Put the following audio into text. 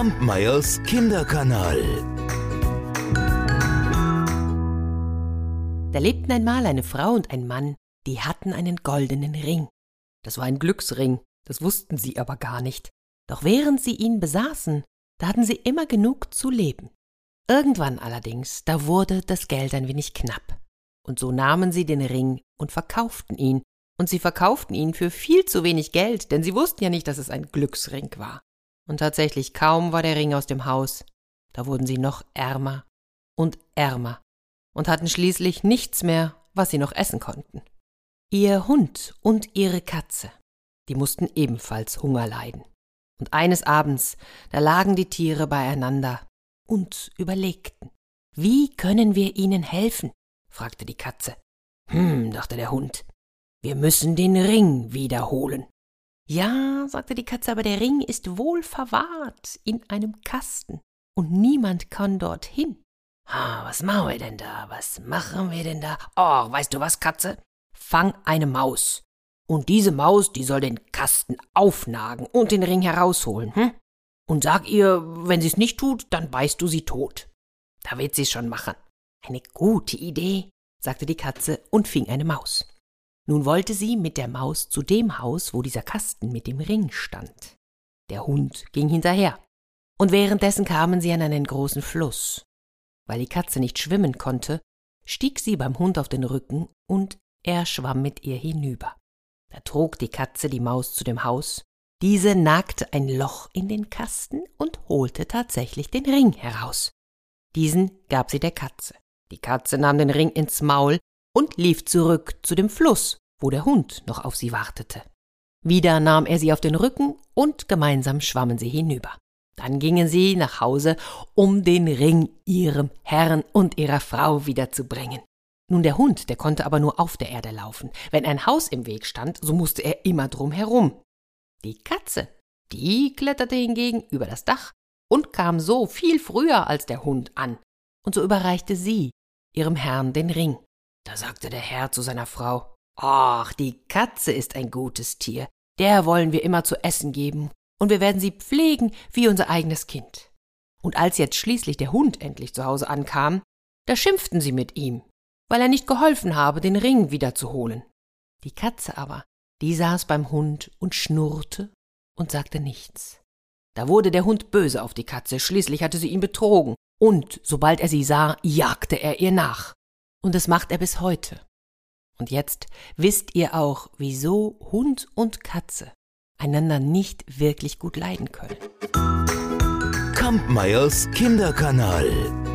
Kampmeyers Kinderkanal. Da lebten einmal eine Frau und ein Mann, die hatten einen goldenen Ring. Das war ein Glücksring, das wussten sie aber gar nicht. Doch während sie ihn besaßen, da hatten sie immer genug zu leben. Irgendwann allerdings, da wurde das Geld ein wenig knapp. Und so nahmen sie den Ring und verkauften ihn. Und sie verkauften ihn für viel zu wenig Geld, denn sie wussten ja nicht, dass es ein Glücksring war. Und tatsächlich kaum war der Ring aus dem Haus, da wurden sie noch ärmer und ärmer und hatten schließlich nichts mehr, was sie noch essen konnten. Ihr Hund und ihre Katze, die mussten ebenfalls Hunger leiden. Und eines Abends, da lagen die Tiere beieinander und überlegten. Wie können wir ihnen helfen? fragte die Katze. Hm, dachte der Hund. Wir müssen den Ring wiederholen. Ja, sagte die Katze, aber der Ring ist wohl verwahrt in einem Kasten, und niemand kann dorthin. Ah, was machen wir denn da? Was machen wir denn da? Oh, weißt du was, Katze? Fang eine Maus. Und diese Maus, die soll den Kasten aufnagen und den Ring herausholen, hm? Und sag ihr, wenn sie's nicht tut, dann beißt du sie tot. Da wird sie's schon machen. Eine gute Idee, sagte die Katze und fing eine Maus. Nun wollte sie mit der Maus zu dem Haus, wo dieser Kasten mit dem Ring stand. Der Hund ging hinterher. Und währenddessen kamen sie an einen großen Fluss. Weil die Katze nicht schwimmen konnte, stieg sie beim Hund auf den Rücken und er schwamm mit ihr hinüber. Da trug die Katze die Maus zu dem Haus, diese nagte ein Loch in den Kasten und holte tatsächlich den Ring heraus. Diesen gab sie der Katze. Die Katze nahm den Ring ins Maul und lief zurück zu dem Fluss, wo der Hund noch auf sie wartete. Wieder nahm er sie auf den Rücken und gemeinsam schwammen sie hinüber. Dann gingen sie nach Hause, um den Ring ihrem Herrn und ihrer Frau wiederzubringen. Nun der Hund, der konnte aber nur auf der Erde laufen. Wenn ein Haus im Weg stand, so musste er immer drum herum. Die Katze, die kletterte hingegen über das Dach und kam so viel früher als der Hund an. Und so überreichte sie ihrem Herrn den Ring. Da sagte der Herr zu seiner Frau, Ach, die Katze ist ein gutes Tier, der wollen wir immer zu essen geben, und wir werden sie pflegen wie unser eigenes Kind. Und als jetzt schließlich der Hund endlich zu Hause ankam, da schimpften sie mit ihm, weil er nicht geholfen habe, den Ring wiederzuholen. Die Katze aber, die saß beim Hund und schnurrte und sagte nichts. Da wurde der Hund böse auf die Katze, schließlich hatte sie ihn betrogen, und sobald er sie sah, jagte er ihr nach. Und das macht er bis heute. Und jetzt wisst ihr auch, wieso Hund und Katze einander nicht wirklich gut leiden können. Kampmeyers Kinderkanal.